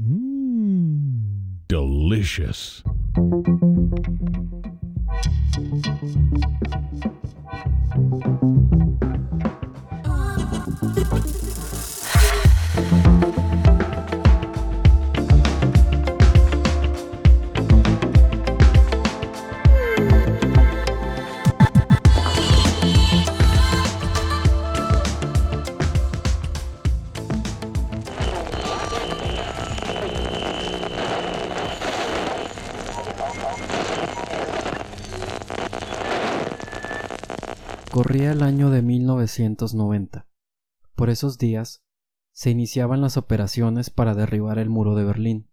Mmm, delicious. Corría el año de 1990. Por esos días se iniciaban las operaciones para derribar el muro de Berlín.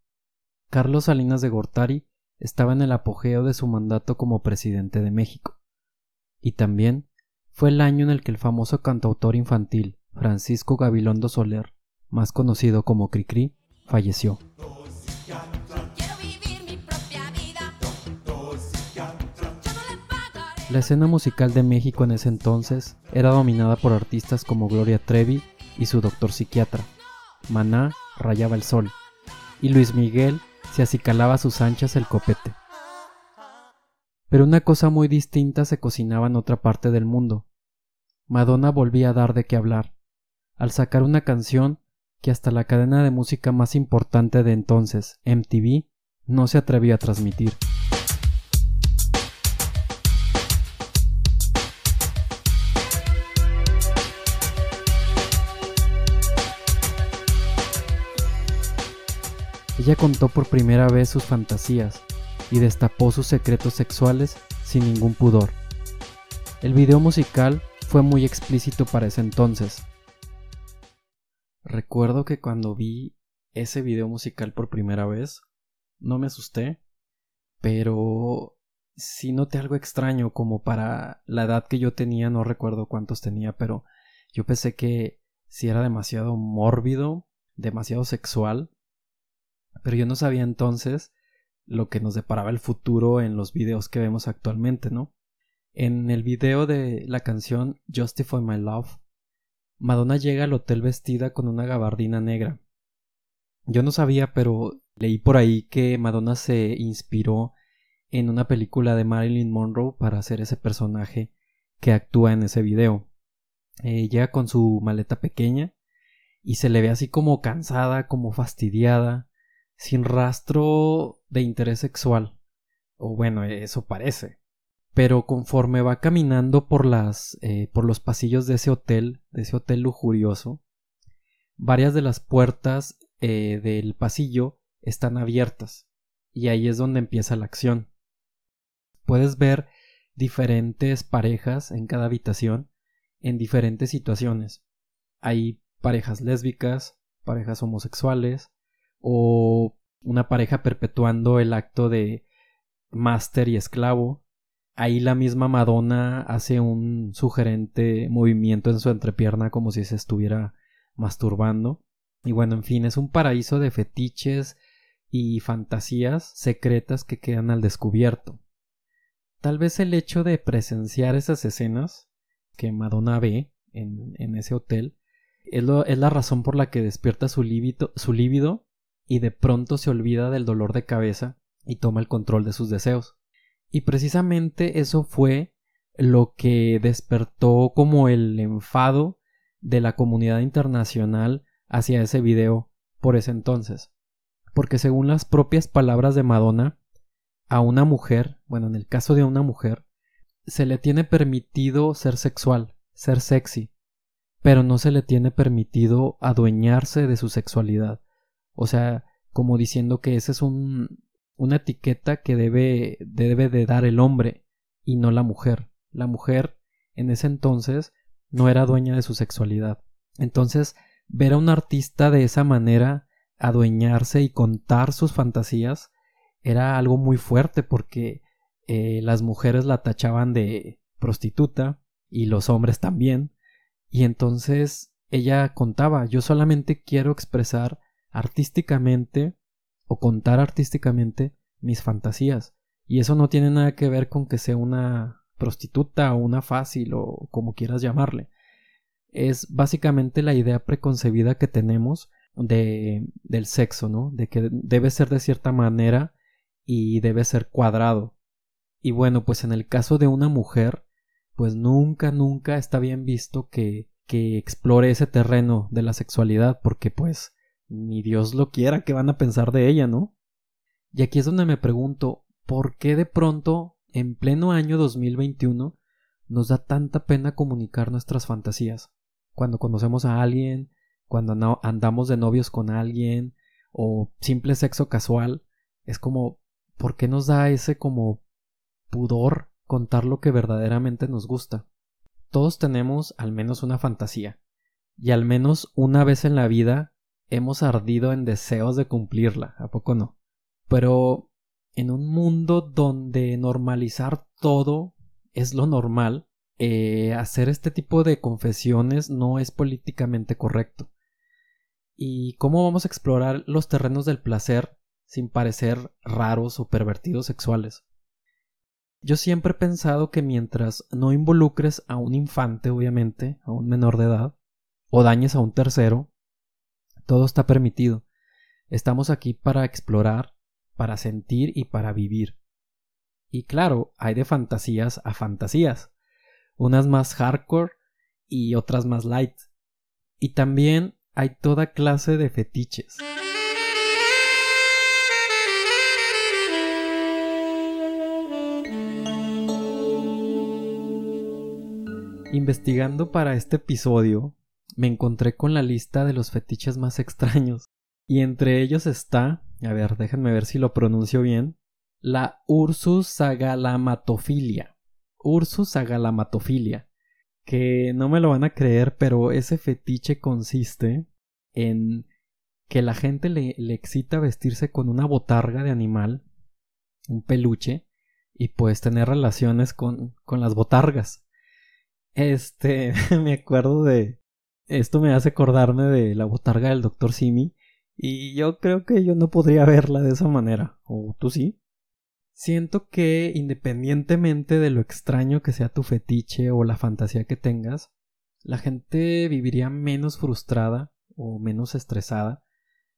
Carlos Salinas de Gortari estaba en el apogeo de su mandato como presidente de México. Y también fue el año en el que el famoso cantautor infantil Francisco Gabilondo Soler, más conocido como Cricri, falleció. La escena musical de México en ese entonces era dominada por artistas como Gloria Trevi y su doctor psiquiatra. Maná rayaba el sol y Luis Miguel se acicalaba a sus anchas el copete. Pero una cosa muy distinta se cocinaba en otra parte del mundo. Madonna volvía a dar de qué hablar, al sacar una canción que hasta la cadena de música más importante de entonces, MTV, no se atrevió a transmitir. Ella contó por primera vez sus fantasías y destapó sus secretos sexuales sin ningún pudor. El video musical fue muy explícito para ese entonces. Recuerdo que cuando vi ese video musical por primera vez, no me asusté, pero sí noté algo extraño como para la edad que yo tenía, no recuerdo cuántos tenía, pero yo pensé que si era demasiado mórbido, demasiado sexual, pero yo no sabía entonces lo que nos deparaba el futuro en los videos que vemos actualmente, ¿no? En el video de la canción Justify My Love, Madonna llega al hotel vestida con una gabardina negra. Yo no sabía, pero leí por ahí que Madonna se inspiró en una película de Marilyn Monroe para hacer ese personaje que actúa en ese video. Llega con su maleta pequeña y se le ve así como cansada, como fastidiada, sin rastro de interés sexual. O bueno, eso parece. Pero conforme va caminando por las. Eh, por los pasillos de ese hotel, de ese hotel lujurioso, varias de las puertas eh, del pasillo están abiertas. Y ahí es donde empieza la acción. Puedes ver diferentes parejas en cada habitación en diferentes situaciones. Hay parejas lésbicas, parejas homosexuales, o una pareja perpetuando el acto de máster y esclavo. Ahí la misma Madonna hace un sugerente movimiento en su entrepierna como si se estuviera masturbando. Y bueno, en fin, es un paraíso de fetiches y fantasías secretas que quedan al descubierto. Tal vez el hecho de presenciar esas escenas que Madonna ve en, en ese hotel es, la razón por la que despierta su líbido, su y de pronto se olvida del dolor de cabeza y toma el control de sus deseos. Y precisamente eso fue lo que despertó como el enfado de la comunidad internacional hacia ese video por ese entonces. Porque según las propias palabras de Madonna, a una mujer, bueno, en el caso de una mujer, se le tiene permitido ser sexual, ser sexy, pero no se le tiene permitido adueñarse de su sexualidad. O sea, como diciendo que esa es un, una etiqueta que debe, debe de dar el hombre y no la mujer. La mujer en ese entonces no era dueña de su sexualidad. Entonces, ver a un artista de esa manera adueñarse y contar sus fantasías era algo muy fuerte porque eh, las mujeres la tachaban de prostituta y los hombres también. Y entonces ella contaba, yo solamente quiero expresar artísticamente o contar artísticamente mis fantasías. Y eso no tiene nada que ver con que sea una prostituta o una fácil o como quieras llamarle. Es básicamente la idea preconcebida que tenemos de, del sexo, ¿no? De que debe ser de cierta manera y debe ser cuadrado. Y bueno, pues en el caso de una mujer, pues nunca, nunca está bien visto que, que explore ese terreno de la sexualidad, porque pues ni Dios lo quiera que van a pensar de ella, ¿no? Y aquí es donde me pregunto, ¿por qué de pronto, en pleno año 2021, nos da tanta pena comunicar nuestras fantasías? Cuando conocemos a alguien, cuando andamos de novios con alguien, o simple sexo casual, es como, ¿por qué nos da ese como pudor contar lo que verdaderamente nos gusta? Todos tenemos al menos una fantasía, y al menos una vez en la vida hemos ardido en deseos de cumplirla, ¿a poco no? Pero en un mundo donde normalizar todo es lo normal, eh, hacer este tipo de confesiones no es políticamente correcto. ¿Y cómo vamos a explorar los terrenos del placer sin parecer raros o pervertidos sexuales? Yo siempre he pensado que mientras no involucres a un infante, obviamente, a un menor de edad, o dañes a un tercero, todo está permitido. Estamos aquí para explorar, para sentir y para vivir. Y claro, hay de fantasías a fantasías, unas más hardcore y otras más light. Y también hay toda clase de fetiches. Investigando para este episodio, me encontré con la lista de los fetiches más extraños. Y entre ellos está, a ver, déjenme ver si lo pronuncio bien, la Ursus sagalamatofilia. Ursus sagalamatofilia. Que no me lo van a creer, pero ese fetiche consiste en que la gente le, le excita vestirse con una botarga de animal, un peluche, y pues tener relaciones con, con las botargas. Este, me acuerdo de... Esto me hace acordarme de la botarga del Dr. Simi. Y yo creo que yo no podría verla de esa manera. ¿O tú sí? Siento que independientemente de lo extraño que sea tu fetiche o la fantasía que tengas, la gente viviría menos frustrada o menos estresada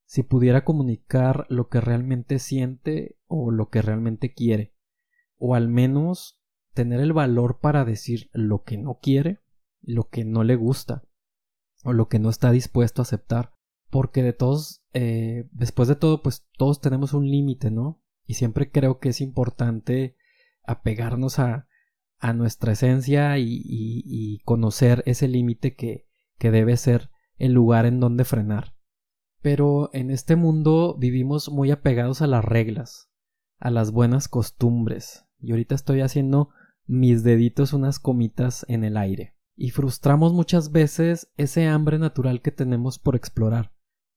si pudiera comunicar lo que realmente siente o lo que realmente quiere. O al menos tener el valor para decir lo que no quiere, lo que no le gusta o lo que no está dispuesto a aceptar. Porque de todos, eh, después de todo, pues todos tenemos un límite, ¿no? Y siempre creo que es importante apegarnos a, a nuestra esencia y, y, conocer ese límite que, que debe ser el lugar en donde frenar. Pero en este mundo vivimos muy apegados a las reglas, a las buenas costumbres. Y ahorita estoy haciendo mis deditos unas comitas en el aire. Y frustramos muchas veces ese hambre natural que tenemos por explorar.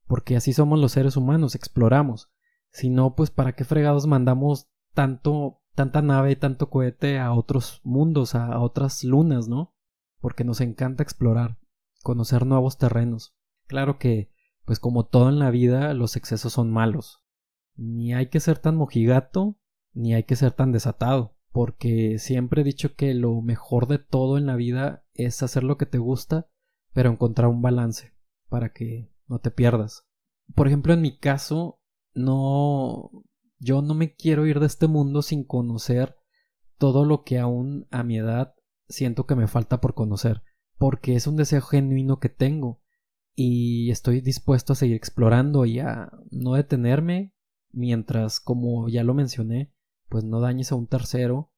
Porque así somos los seres humanos, exploramos. Si no, pues para qué fregados mandamos tanto, tanta nave y tanto cohete a otros mundos, a, a otras lunas, ¿no? Porque nos encanta explorar, conocer nuevos terrenos. Claro que, pues como todo en la vida, los excesos son malos. Ni hay que ser tan mojigato, ni hay que ser tan desatado porque siempre he dicho que lo mejor de todo en la vida es hacer lo que te gusta, pero encontrar un balance para que no te pierdas. Por ejemplo, en mi caso, no yo no me quiero ir de este mundo sin conocer todo lo que aún a mi edad siento que me falta por conocer, porque es un deseo genuino que tengo y estoy dispuesto a seguir explorando y a no detenerme mientras, como ya lo mencioné, pues no dañes a un tercero.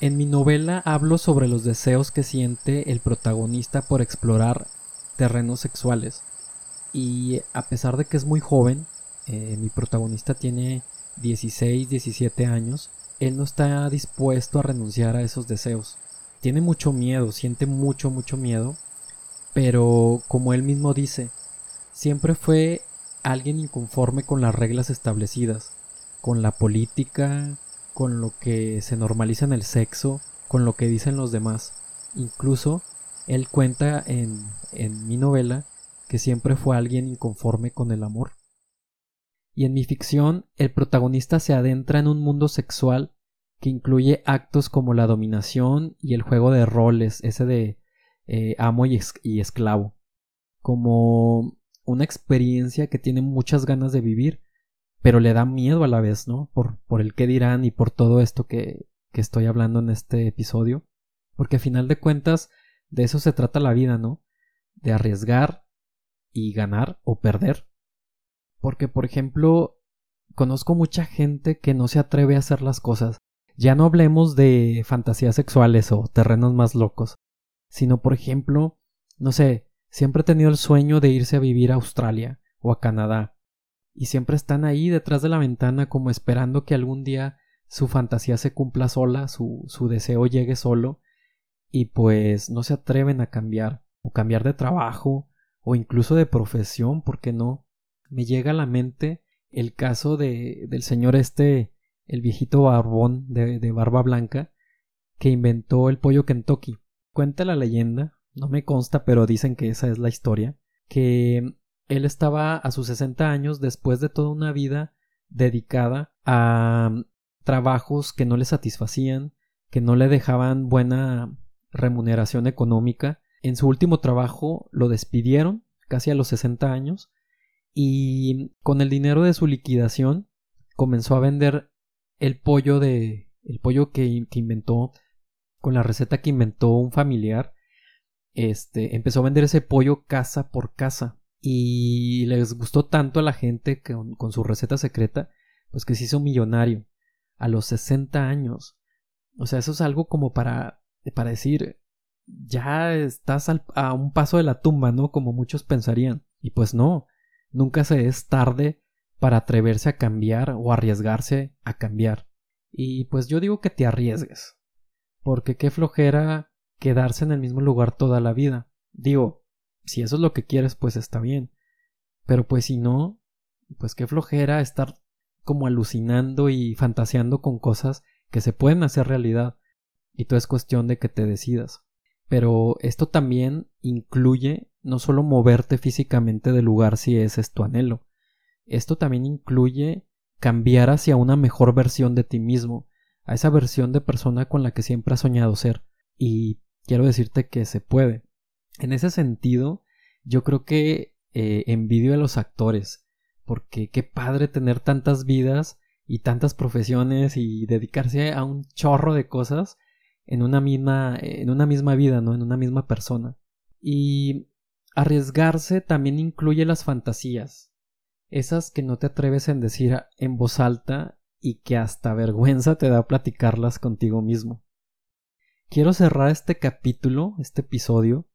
En mi novela hablo sobre los deseos que siente el protagonista por explorar terrenos sexuales. Y a pesar de que es muy joven, eh, mi protagonista tiene 16, 17 años, él no está dispuesto a renunciar a esos deseos. Tiene mucho miedo, siente mucho, mucho miedo, pero como él mismo dice, siempre fue alguien inconforme con las reglas establecidas, con la política, con lo que se normaliza en el sexo, con lo que dicen los demás. Incluso él cuenta en, en mi novela que siempre fue alguien inconforme con el amor. Y en mi ficción, el protagonista se adentra en un mundo sexual que incluye actos como la dominación y el juego de roles, ese de eh, amo y, es- y esclavo, como una experiencia que tiene muchas ganas de vivir, pero le da miedo a la vez, ¿no? Por, por el qué dirán y por todo esto que, que estoy hablando en este episodio, porque a final de cuentas de eso se trata la vida, ¿no? De arriesgar y ganar o perder. Porque, por ejemplo, conozco mucha gente que no se atreve a hacer las cosas. Ya no hablemos de fantasías sexuales o terrenos más locos, sino, por ejemplo, no sé, siempre he tenido el sueño de irse a vivir a Australia o a Canadá, y siempre están ahí detrás de la ventana como esperando que algún día su fantasía se cumpla sola, su, su deseo llegue solo, y pues no se atreven a cambiar, o cambiar de trabajo, o incluso de profesión, ¿por qué no? Me llega a la mente el caso de, del señor este, el viejito barbón de, de barba blanca, que inventó el pollo Kentucky. Cuenta la leyenda, no me consta, pero dicen que esa es la historia, que él estaba a sus 60 años después de toda una vida dedicada a trabajos que no le satisfacían, que no le dejaban buena remuneración económica. En su último trabajo lo despidieron, casi a los 60 años, y con el dinero de su liquidación comenzó a vender el pollo de el pollo que, que inventó con la receta que inventó un familiar este empezó a vender ese pollo casa por casa. Y les gustó tanto a la gente que con, su receta secreta pues que se hizo millonario a los 60 años. O sea eso es algo como para para decir ya estás a un paso de la tumba no como muchos pensarían. Y pues no nunca se es tarde para atreverse a cambiar o arriesgarse a cambiar. Y pues yo digo que te arriesgues porque qué flojera quedarse en el mismo lugar toda la vida. Digo, si eso es lo que quieres, pues está bien. Pero pues si no, pues qué flojera estar como alucinando y fantaseando con cosas que se pueden hacer realidad. Y todo es cuestión de que te decidas. Pero esto también incluye no solo moverte físicamente del lugar si ese es tu anhelo. Esto también incluye cambiar hacia una mejor versión de ti mismo, a esa versión de persona con la que siempre has soñado ser. Y quiero decirte que se puede. En ese sentido, yo creo que eh, envidio a los actores, porque qué padre tener tantas vidas y tantas profesiones y dedicarse a un chorro de cosas en una misma, en una misma vida, ¿no? En una misma persona. Y arriesgarse también incluye las fantasías, esas que no te atreves en decir en voz alta y que hasta vergüenza te da platicarlas contigo mismo. Quiero cerrar este capítulo, este episodio,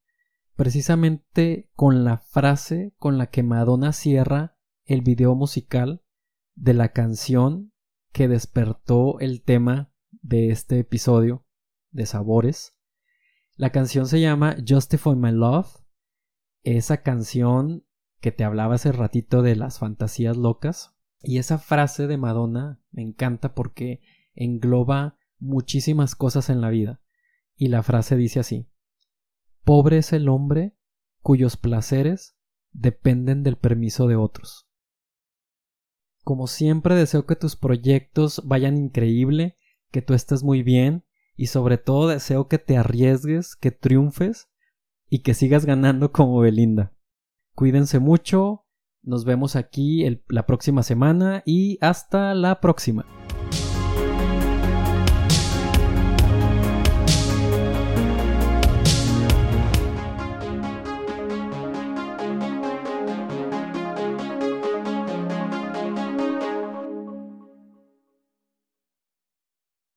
precisamente con la frase con la que Madonna cierra el video musical de la canción que despertó el tema de este episodio de Sabores. La canción se llama Justify My Love. Esa canción que te hablaba hace ratito de las fantasías locas. Y esa frase de Madonna me encanta porque engloba muchísimas cosas en la vida. Y la frase dice así. Pobre es el hombre cuyos placeres dependen del permiso de otros. Como siempre deseo que tus proyectos vayan increíble, que tú estés muy bien y sobre todo deseo que te arriesgues, que triunfes y que sigas ganando como Belinda. Cuídense mucho, nos vemos aquí la próxima semana y hasta la próxima.